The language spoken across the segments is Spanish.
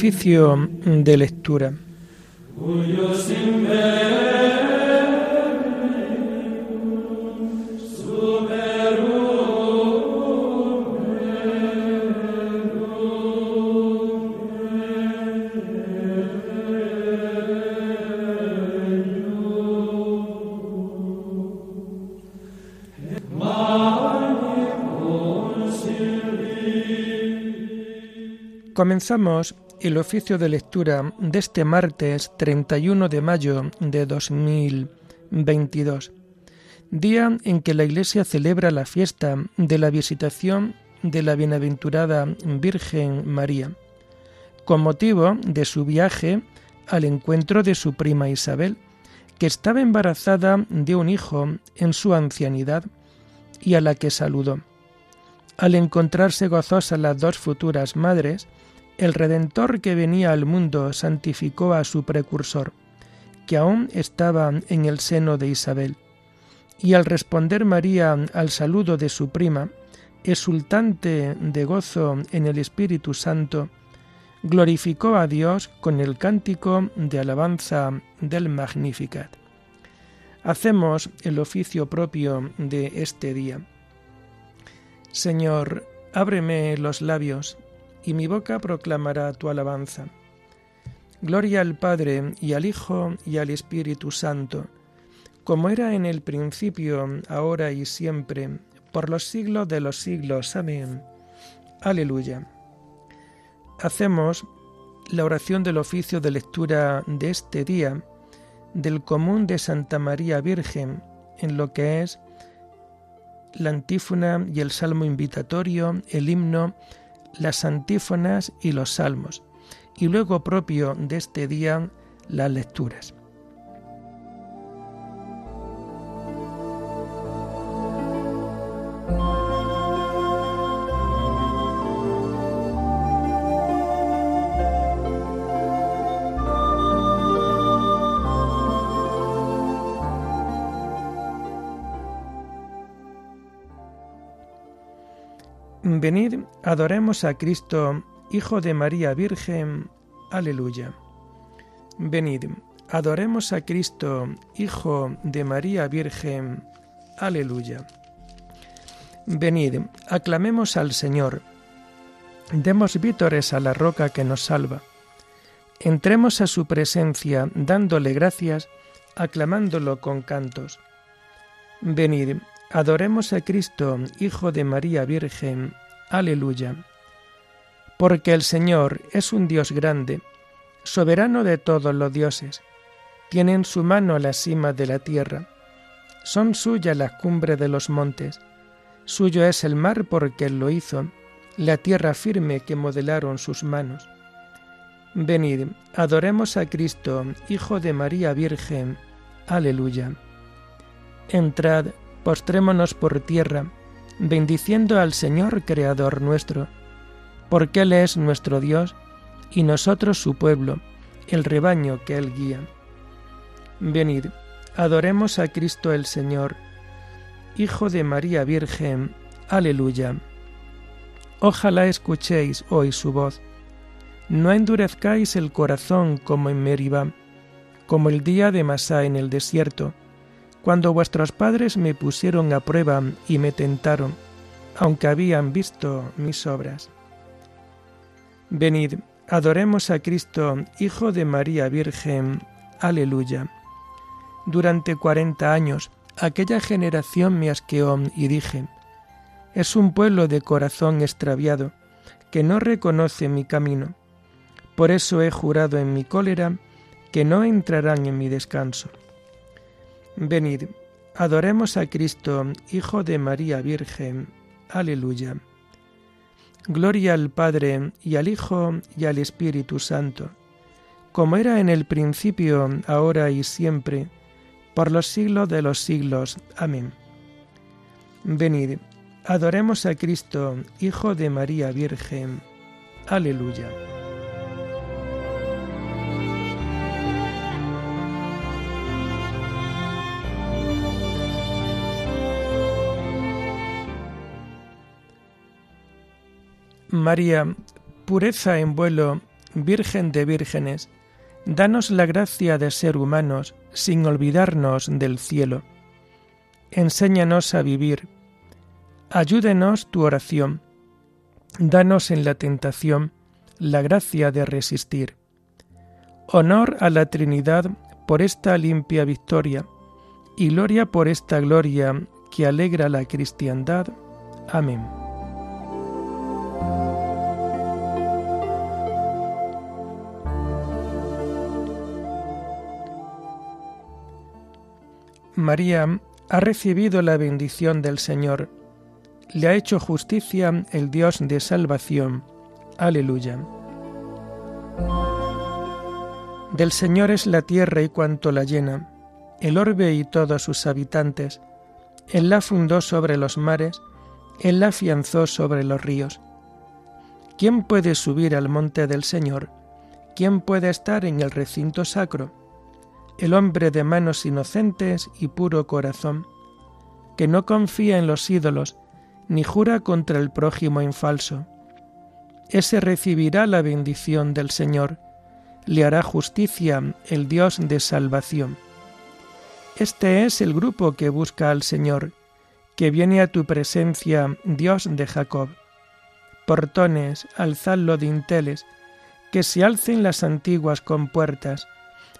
Oficio de lectura. Comenzamos el oficio de lectura de este martes 31 de mayo de 2022, día en que la Iglesia celebra la fiesta de la visitación de la bienaventurada Virgen María, con motivo de su viaje al encuentro de su prima Isabel, que estaba embarazada de un hijo en su ancianidad y a la que saludó. Al encontrarse gozosas las dos futuras madres, el Redentor que venía al mundo santificó a su precursor, que aún estaba en el seno de Isabel. Y al responder María al saludo de su prima, exultante de gozo en el Espíritu Santo, glorificó a Dios con el cántico de alabanza del Magnificat. Hacemos el oficio propio de este día. Señor, ábreme los labios y mi boca proclamará tu alabanza. Gloria al Padre y al Hijo y al Espíritu Santo, como era en el principio, ahora y siempre, por los siglos de los siglos. Amén. Aleluya. Hacemos la oración del oficio de lectura de este día del común de Santa María Virgen, en lo que es la antífona y el salmo invitatorio, el himno las antífonas y los salmos, y luego propio de este día las lecturas. Adoremos a Cristo, Hijo de María Virgen. Aleluya. Venid, adoremos a Cristo, Hijo de María Virgen. Aleluya. Venid, aclamemos al Señor. Demos vítores a la roca que nos salva. Entremos a su presencia dándole gracias, aclamándolo con cantos. Venid, adoremos a Cristo, Hijo de María Virgen. Aleluya. Porque el Señor es un Dios grande, soberano de todos los dioses. Tiene en su mano la cima de la tierra. Son suyas las cumbres de los montes. Suyo es el mar porque él lo hizo, la tierra firme que modelaron sus manos. Venid, adoremos a Cristo, Hijo de María Virgen. Aleluya. Entrad, postrémonos por tierra, bendiciendo al Señor Creador nuestro, porque Él es nuestro Dios y nosotros su pueblo, el rebaño que Él guía. Venid, adoremos a Cristo el Señor, Hijo de María Virgen. Aleluya. Ojalá escuchéis hoy su voz. No endurezcáis el corazón como en Meribá, como el día de Masá en el desierto, cuando vuestros padres me pusieron a prueba y me tentaron, aunque habían visto mis obras. Venid, adoremos a Cristo, Hijo de María Virgen. Aleluya. Durante cuarenta años aquella generación me asqueó y dije, es un pueblo de corazón extraviado, que no reconoce mi camino. Por eso he jurado en mi cólera que no entrarán en mi descanso. Venid, adoremos a Cristo, Hijo de María Virgen. Aleluya. Gloria al Padre y al Hijo y al Espíritu Santo, como era en el principio, ahora y siempre, por los siglos de los siglos. Amén. Venid, adoremos a Cristo, Hijo de María Virgen. Aleluya. María, pureza en vuelo Virgen de vírgenes, danos la gracia de ser humanos sin olvidarnos del cielo. Enséñanos a vivir. Ayúdenos tu oración. Danos en la tentación la gracia de resistir. Honor a la Trinidad por esta limpia victoria y gloria por esta gloria que alegra la cristiandad. Amén. María ha recibido la bendición del Señor. Le ha hecho justicia el Dios de salvación. Aleluya. Del Señor es la tierra y cuanto la llena, el orbe y todos sus habitantes. Él la fundó sobre los mares, Él la afianzó sobre los ríos. ¿Quién puede subir al monte del Señor? ¿Quién puede estar en el recinto sacro? El hombre de manos inocentes y puro corazón, que no confía en los ídolos, ni jura contra el prójimo en falso. Ese recibirá la bendición del Señor, le hará justicia el Dios de salvación. Este es el grupo que busca al Señor, que viene a tu presencia, Dios de Jacob. Portones, alzadlo dinteles, que se alcen las antiguas compuertas,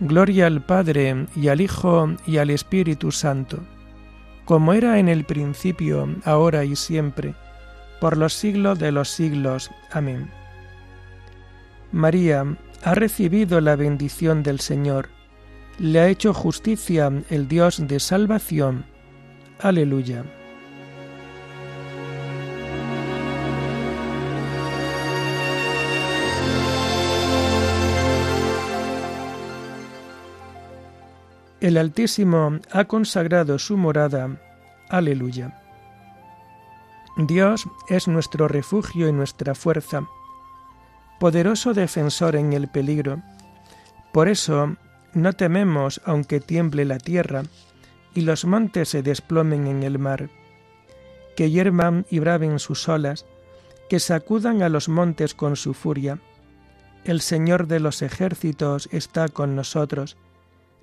Gloria al Padre y al Hijo y al Espíritu Santo, como era en el principio, ahora y siempre, por los siglos de los siglos. Amén. María ha recibido la bendición del Señor le ha hecho justicia el Dios de salvación. Aleluya. El Altísimo ha consagrado su morada. Aleluya. Dios es nuestro refugio y nuestra fuerza, poderoso defensor en el peligro. Por eso no tememos aunque tiemble la tierra y los montes se desplomen en el mar, que hiervan y braven sus olas, que sacudan a los montes con su furia. El Señor de los ejércitos está con nosotros,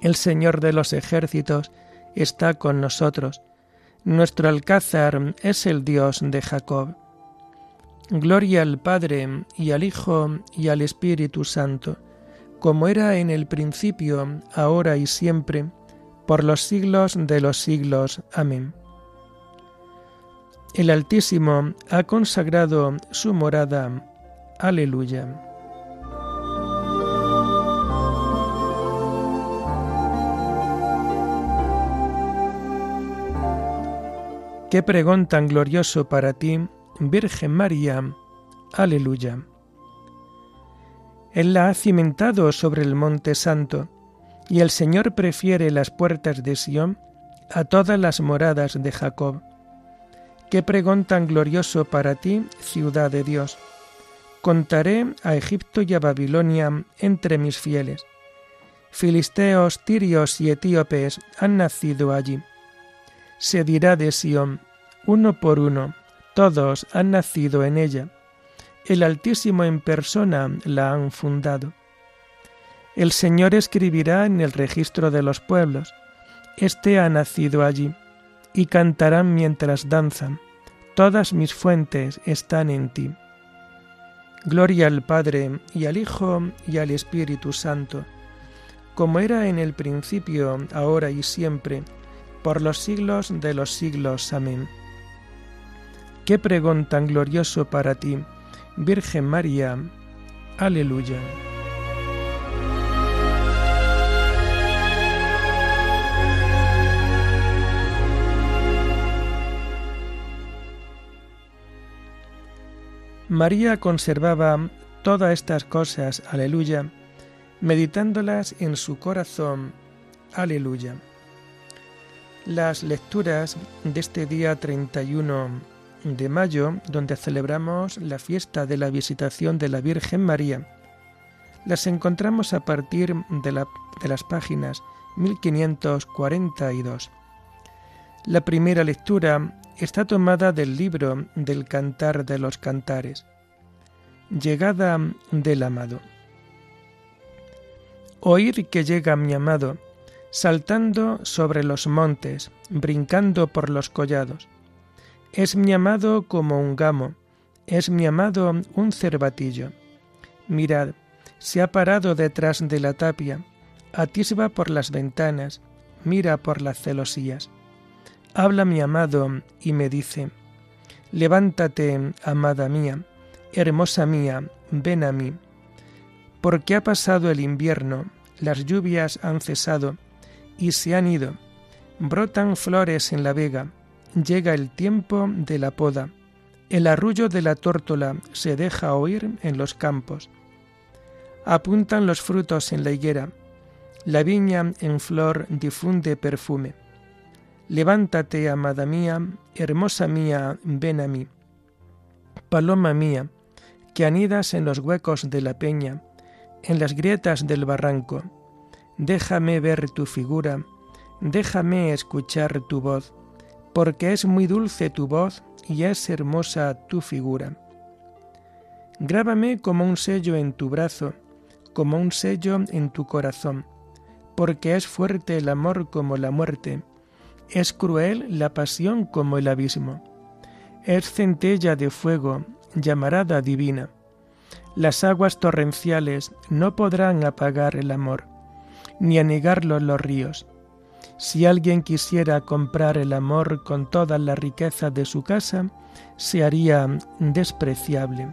El Señor de los ejércitos está con nosotros. Nuestro alcázar es el Dios de Jacob. Gloria al Padre y al Hijo y al Espíritu Santo como era en el principio, ahora y siempre, por los siglos de los siglos. Amén. El Altísimo ha consagrado su morada. Aleluya. Qué pregón tan glorioso para ti, Virgen María. Aleluya. Él la ha cimentado sobre el monte santo, y el Señor prefiere las puertas de Sión a todas las moradas de Jacob. Qué pregón tan glorioso para ti, ciudad de Dios. Contaré a Egipto y a Babilonia entre mis fieles. Filisteos, tirios y etíopes han nacido allí. Se dirá de Sión, uno por uno, todos han nacido en ella. El Altísimo en persona la han fundado. El Señor escribirá en el registro de los pueblos, Este ha nacido allí, y cantarán mientras danzan, todas mis fuentes están en ti. Gloria al Padre, y al Hijo, y al Espíritu Santo, como era en el principio, ahora y siempre, por los siglos de los siglos. Amén. Qué pregón tan glorioso para ti, Virgen María. Aleluya. María conservaba todas estas cosas, aleluya, meditándolas en su corazón, aleluya. Las lecturas de este día 31 de mayo, donde celebramos la fiesta de la visitación de la Virgen María, las encontramos a partir de, las páginas 1542. La primera lectura está tomada del libro del Cantar de los Cantares. Llegada del amado. Oír que llega mi amado, saltando sobre los montes, brincando por los collados. Es mi amado como un gamo, es mi amado un cervatillo. Mirad, se ha parado detrás de la tapia, atisba por las ventanas, mira por las celosías. Habla mi amado y me dice, Levántate, amada mía, hermosa mía, ven a mí. Porque ha pasado el invierno, las lluvias han cesado y se han ido. Brotan flores en la vega, llega el tiempo de la poda. El arrullo de la tórtola se deja oír en los campos. Apuntan los frutos en la higuera. La viña en flor difunde perfume. Levántate, amada mía, hermosa mía, ven a mí. Paloma mía, que anidas en los huecos de la peña, en las grietas del barranco, déjame ver tu figura, déjame escuchar tu voz, porque es muy dulce tu voz y es hermosa tu figura. Grábame como un sello en tu brazo, como un sello en tu corazón, porque es fuerte el amor como la muerte, es cruel la pasión como el abismo. Es centella de fuego, llamarada divina. Las aguas torrenciales no podrán apagar el amor, ni anegarlo los ríos. Si alguien quisiera comprar el amor con toda la riqueza de su casa, se haría despreciable.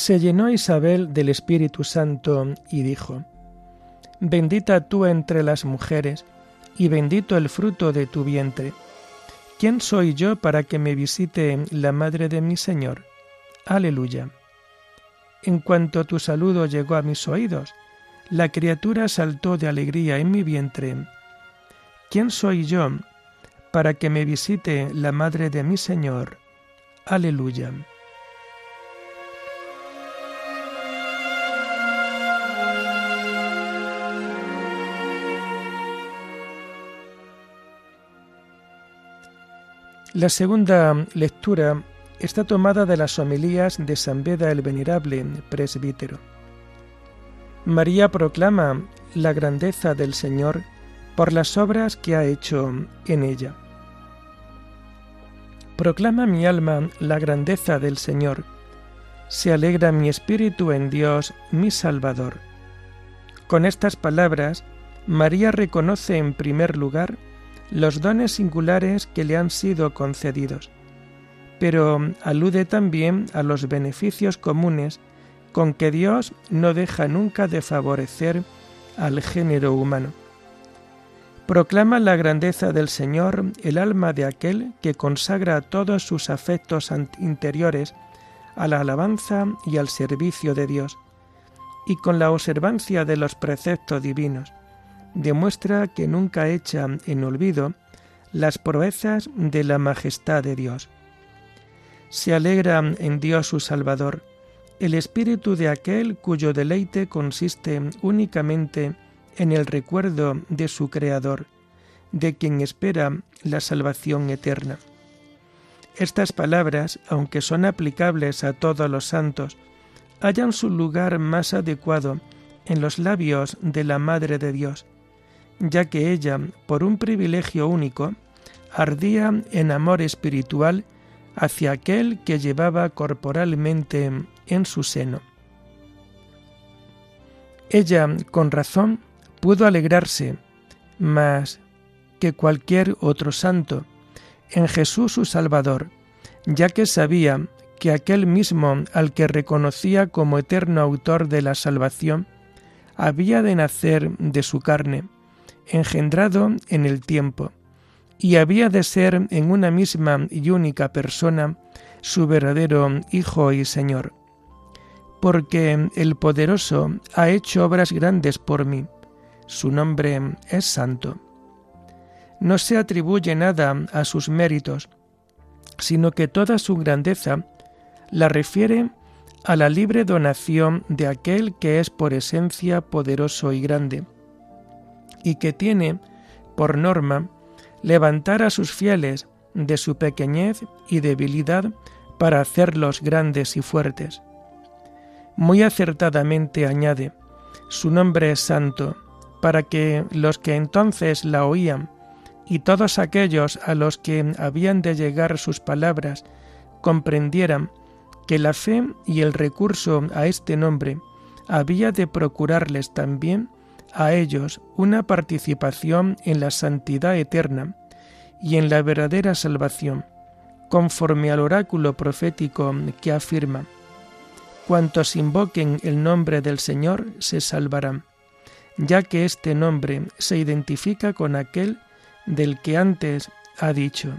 se llenó Isabel del Espíritu Santo y dijo, Bendita tú entre las mujeres, y bendito el fruto de tu vientre. ¿Quién soy yo para que me visite la madre de mi Señor? Aleluya. En cuanto tu saludo llegó a mis oídos, la criatura saltó de alegría en mi vientre. ¿Quién soy yo para que me visite la madre de mi Señor? Aleluya. La segunda lectura está tomada de las homilías de San Beda el Venerable, presbítero. María proclama la grandeza del Señor por las obras que ha hecho en ella. Proclama mi alma la grandeza del Señor. Se alegra mi espíritu en Dios, mi Salvador. Con estas palabras, María reconoce en primer lugar los dones singulares que le han sido concedidos, pero alude también a los beneficios comunes con que Dios no deja nunca de favorecer al género humano. Proclama la grandeza del Señor el alma de aquel que consagra todos sus afectos interiores a la alabanza y al servicio de Dios, y con la observancia de los preceptos divinos, demuestra que nunca echa en olvido las proezas de la majestad de Dios. Se alegra en Dios su Salvador, el espíritu de aquel cuyo deleite consiste únicamente en el recuerdo de su Creador, de quien espera la salvación eterna. Estas palabras, aunque son aplicables a todos los santos, hallan su lugar más adecuado en los labios de la Madre de Dios, ya que ella, por un privilegio único, ardía en amor espiritual hacia aquel que llevaba corporalmente en su seno. Ella, con razón, pudo alegrarse más que cualquier otro santo en Jesús su Salvador, ya que sabía que aquel mismo al que reconocía como eterno autor de la salvación, había de nacer de su carne, engendrado en el tiempo, y había de ser en una misma y única persona su verdadero Hijo y Señor. Porque el poderoso ha hecho obras grandes por mí, su nombre es santo. No se atribuye nada a sus méritos, sino que toda su grandeza la refiere a la libre donación de aquel que es por esencia poderoso y grande, y que tiene, por norma, levantar a sus fieles de su pequeñez y debilidad para hacerlos grandes y fuertes. Muy acertadamente añade, su nombre es santo, para que los que entonces la oían y todos aquellos a los que habían de llegar sus palabras comprendieran que la fe y el recurso a este nombre había de procurarles también a ellos una participación en la santidad eterna y en la verdadera salvación, conforme al oráculo profético que afirma, cuantos invoquen el nombre del Señor se salvarán, ya que este nombre se identifica con aquel del que antes ha dicho,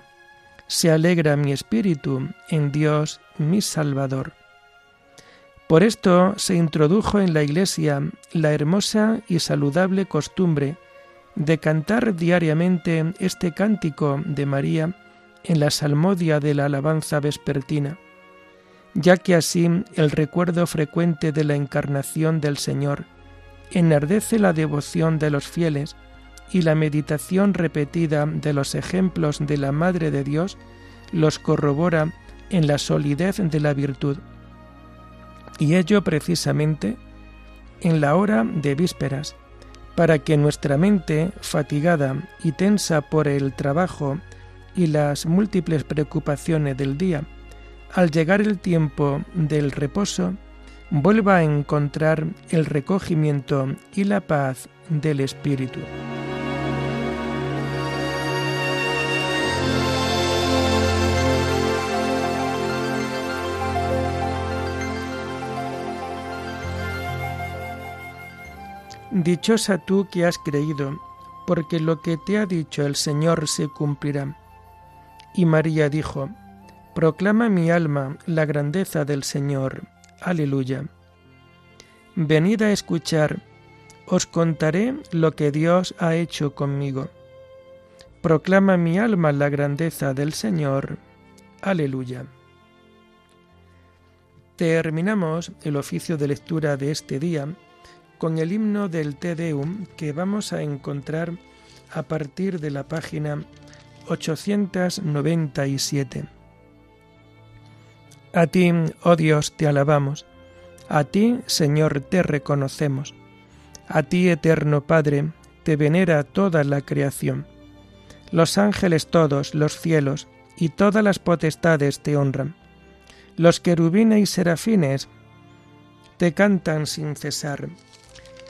se alegra mi espíritu en Dios mi Salvador. Por esto se introdujo en la Iglesia la hermosa y saludable costumbre de cantar diariamente este cántico de María en la salmodia de la alabanza vespertina, ya que así el recuerdo frecuente de la encarnación del Señor enardece la devoción de los fieles y la meditación repetida de los ejemplos de la Madre de Dios los corrobora en la solidez de la virtud y ello precisamente en la hora de vísperas, para que nuestra mente, fatigada y tensa por el trabajo y las múltiples preocupaciones del día, al llegar el tiempo del reposo, vuelva a encontrar el recogimiento y la paz del Espíritu. Dichosa tú que has creído, porque lo que te ha dicho el Señor se cumplirá. Y María dijo, Proclama mi alma la grandeza del Señor. Aleluya. Venid a escuchar, os contaré lo que Dios ha hecho conmigo. Proclama mi alma la grandeza del Señor. Aleluya. Terminamos el oficio de lectura de este día con el himno del Te Deum que vamos a encontrar a partir de la página 897. A ti, oh Dios, te alabamos, a ti, Señor, te reconocemos, a ti, eterno Padre, te venera toda la creación. Los ángeles todos, los cielos y todas las potestades te honran. Los querubines y serafines te cantan sin cesar.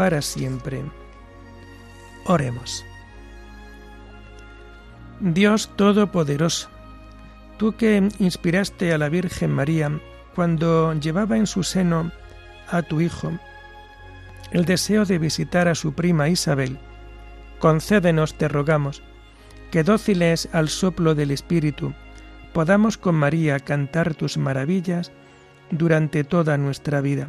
para siempre. Oremos. Dios Todopoderoso, tú que inspiraste a la Virgen María cuando llevaba en su seno a tu Hijo el deseo de visitar a su prima Isabel, concédenos, te rogamos, que dóciles al soplo del Espíritu, podamos con María cantar tus maravillas durante toda nuestra vida.